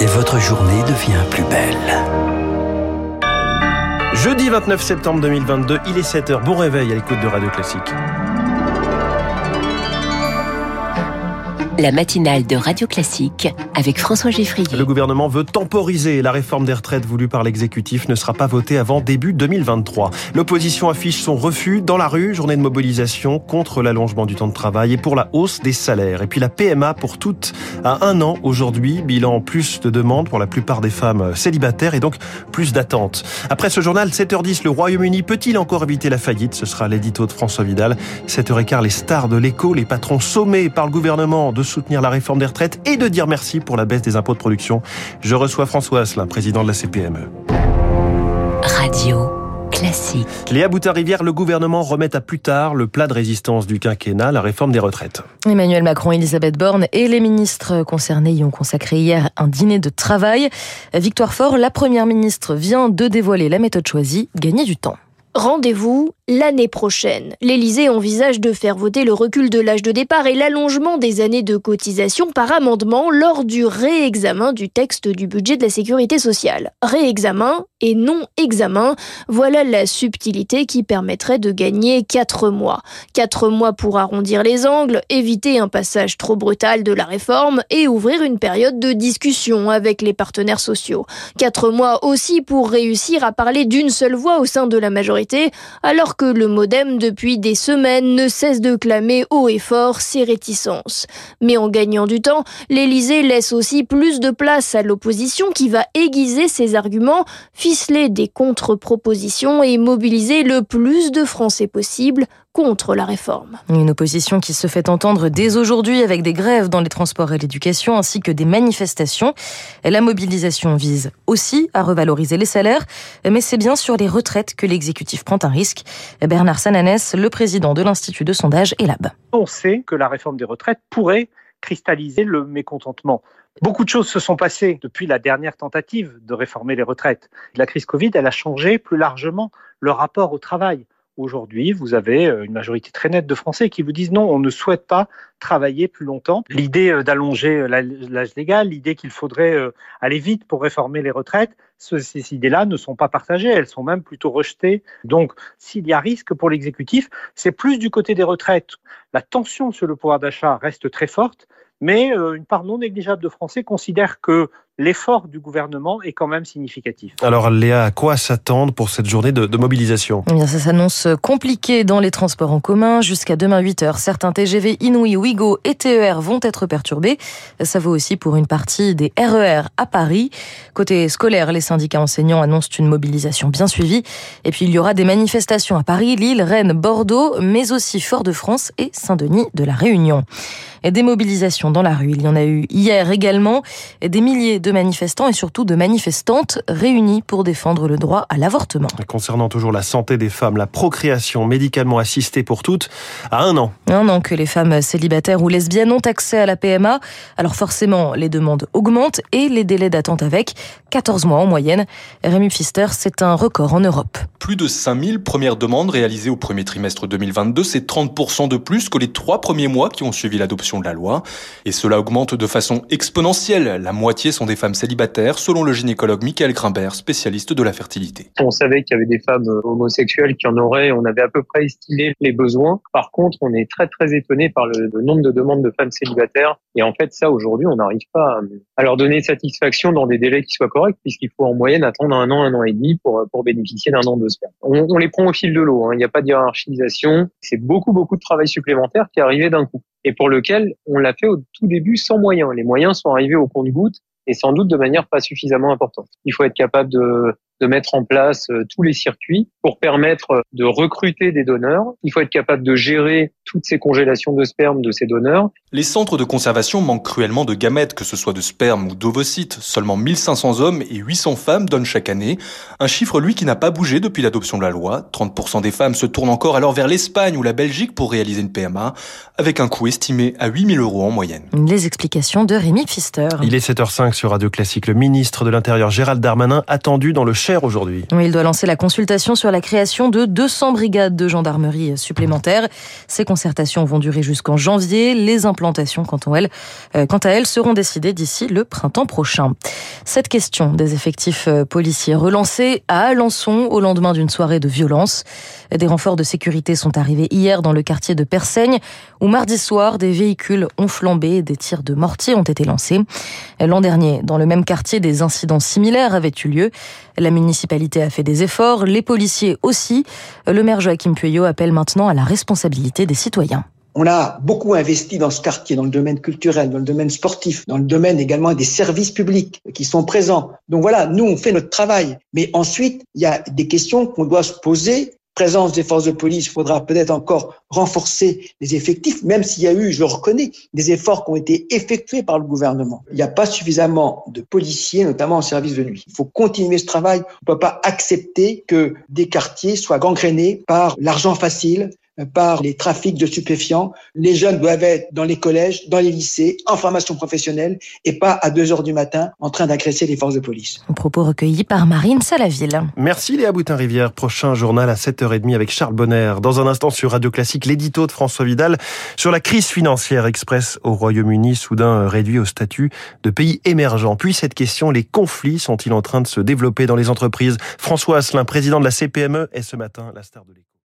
Et votre journée devient plus belle. Jeudi 29 septembre 2022, il est 7h. Bon réveil à l'écoute de Radio Classique. La matinale de Radio Classique avec François Geffrier. Le gouvernement veut temporiser. La réforme des retraites voulue par l'exécutif ne sera pas votée avant début 2023. L'opposition affiche son refus dans la rue, journée de mobilisation contre l'allongement du temps de travail et pour la hausse des salaires. Et puis la PMA pour toutes à un an aujourd'hui. Bilan plus de demandes pour la plupart des femmes célibataires et donc plus d'attentes. Après ce journal, 7h10, le Royaume-Uni peut-il encore éviter la faillite? Ce sera l'édito de François Vidal. 7h15, les stars de l'écho, les patrons sommés par le gouvernement soutenir la réforme des retraites et de dire merci pour la baisse des impôts de production. Je reçois François Asselin, président de la CPME. Radio classique. Léa Boutin-Rivière, le gouvernement remet à plus tard le plat de résistance du quinquennat, la réforme des retraites. Emmanuel Macron, Elisabeth Borne et les ministres concernés y ont consacré hier un dîner de travail. Victoire Fort, la première ministre, vient de dévoiler la méthode choisie, gagner du temps. Rendez-vous l'année prochaine. L'Élysée envisage de faire voter le recul de l'âge de départ et l'allongement des années de cotisation par amendement lors du réexamen du texte du budget de la sécurité sociale. Réexamen et non examen, voilà la subtilité qui permettrait de gagner 4 mois. 4 mois pour arrondir les angles, éviter un passage trop brutal de la réforme et ouvrir une période de discussion avec les partenaires sociaux. 4 mois aussi pour réussir à parler d'une seule voix au sein de la majorité alors que le modem depuis des semaines ne cesse de clamer haut et fort ses réticences. Mais en gagnant du temps, l'Élysée laisse aussi plus de place à l'opposition qui va aiguiser ses arguments, ficeler des contre-propositions et mobiliser le plus de Français possible contre la réforme. Une opposition qui se fait entendre dès aujourd'hui avec des grèves dans les transports et l'éducation ainsi que des manifestations. La mobilisation vise aussi à revaloriser les salaires, mais c'est bien sur les retraites que l'exécutif prend un risque. Bernard Sananès, le président de l'Institut de sondage ELAB. On sait que la réforme des retraites pourrait cristalliser le mécontentement. Beaucoup de choses se sont passées depuis la dernière tentative de réformer les retraites. La crise Covid, a changé plus largement le rapport au travail. Aujourd'hui, vous avez euh, une majorité très nette de Français qui vous disent non, on ne souhaite pas travailler plus longtemps. L'idée euh, d'allonger euh, l'âge légal, l'idée qu'il faudrait aller vite pour réformer les retraites, ces idées-là ne sont pas partagées, elles sont même plutôt rejetées. Donc, s'il y a risque pour l'exécutif, c'est plus du côté des retraites. La tension sur le pouvoir d'achat reste très forte, mais une part non négligeable de Français considèrent que l'effort du gouvernement est quand même significatif. Alors Léa, à quoi s'attendre pour cette journée de, de mobilisation? Eh bien, Ça s'annonce compliqué dans les transports en commun. Jusqu'à demain 8h, certains TGV Inouï, Ouigo et TER vont être perturbés. Ça vaut aussi pour une partie des RER à Paris. Côté scolaire, les syndicats enseignants annoncent une mobilisation bien suivie. Et puis il y aura des manifestations à Paris, Lille, Rennes, Bordeaux, mais aussi Fort-de-France et Saint-Denis de la Réunion. Et des mobilisations dans la rue, il y en a eu hier également. Et des milliers de manifestants et surtout de manifestantes réunis pour défendre le droit à l'avortement. Concernant toujours la santé des femmes, la procréation médicalement assistée pour toutes à un an. Un an que les femmes célibataires ou lesbiennes ont accès à la PMA. Alors forcément, les demandes augmentent et les délais d'attente avec 14 mois en moyenne. Rémi Pfister, c'est un record en Europe. Plus de 5000 premières demandes réalisées au premier trimestre 2022, c'est 30% de plus que les trois premiers mois qui ont suivi l'adoption de la loi. Et cela augmente de façon exponentielle. La moitié sont des femmes célibataires, selon le gynécologue Michael Grimbert, spécialiste de la fertilité. On savait qu'il y avait des femmes euh, homosexuelles qui en auraient, on avait à peu près estimé les besoins. Par contre, on est très très étonné par le, nombre de demandes de femmes célibataires. Et en fait, ça, aujourd'hui, on n'arrive pas à, leur donner satisfaction dans des délais qui soient corrects, puisqu'il faut en moyenne attendre un an, un an et demi pour, pour bénéficier d'un an de sperme. On, on, les prend au fil de l'eau, hein. il n'y a pas de hiérarchisation. C'est beaucoup, beaucoup de travail supplémentaire qui est arrivé d'un coup et pour lequel on l'a fait au tout début sans moyens. Les moyens sont arrivés au compte-gouttes et sans doute de manière pas suffisamment importante. Il faut être capable de, de mettre en place euh, tous les circuits pour permettre de recruter des donneurs. Il faut être capable de gérer toutes ces congélations de sperme de ces donneurs. Les centres de conservation manquent cruellement de gamètes, que ce soit de sperme ou d'ovocytes. Seulement 1500 hommes et 800 femmes donnent chaque année. Un chiffre, lui, qui n'a pas bougé depuis l'adoption de la loi. 30% des femmes se tournent encore alors vers l'Espagne ou la Belgique pour réaliser une PMA, avec un coût estimé à 8000 euros en moyenne. Les explications de Rémi Pfister. Il est 7h05 sur Radio Classique. Le ministre de l'Intérieur, Gérald Darmanin, attendu dans le il doit lancer la consultation sur la création de 200 brigades de gendarmerie supplémentaires. Ces concertations vont durer jusqu'en janvier. Les implantations, quant à elles, euh, à elles seront décidées d'ici le printemps prochain. Cette question des effectifs euh, policiers relancée à Alençon au lendemain d'une soirée de violence. Des renforts de sécurité sont arrivés hier dans le quartier de Persaigne où mardi soir des véhicules ont flambé et des tirs de mortier ont été lancés. L'an dernier, dans le même quartier, des incidents similaires avaient eu lieu. La municipalité a fait des efforts, les policiers aussi. Le maire Joachim Pueyo appelle maintenant à la responsabilité des citoyens. On a beaucoup investi dans ce quartier, dans le domaine culturel, dans le domaine sportif, dans le domaine également des services publics qui sont présents. Donc voilà, nous, on fait notre travail. Mais ensuite, il y a des questions qu'on doit se poser présence des forces de police, il faudra peut-être encore renforcer les effectifs, même s'il y a eu, je le reconnais, des efforts qui ont été effectués par le gouvernement. Il n'y a pas suffisamment de policiers, notamment en service de nuit. Il faut continuer ce travail. On ne peut pas accepter que des quartiers soient gangrénés par l'argent facile, par les trafics de stupéfiants. Les jeunes doivent être dans les collèges, dans les lycées, en formation professionnelle et pas à 2 heures du matin en train d'agresser les forces de police. Un propos recueilli par Marine Salaville. Merci Léa Boutin-Rivière. Prochain journal à 7h30 avec Charles Bonner. Dans un instant sur Radio Classique, l'édito de François Vidal sur la crise financière express au Royaume-Uni, soudain réduit au statut de pays émergent. Puis cette question, les conflits sont-ils en train de se développer dans les entreprises? François Asselin, président de la CPME, est ce matin la star de l'écho.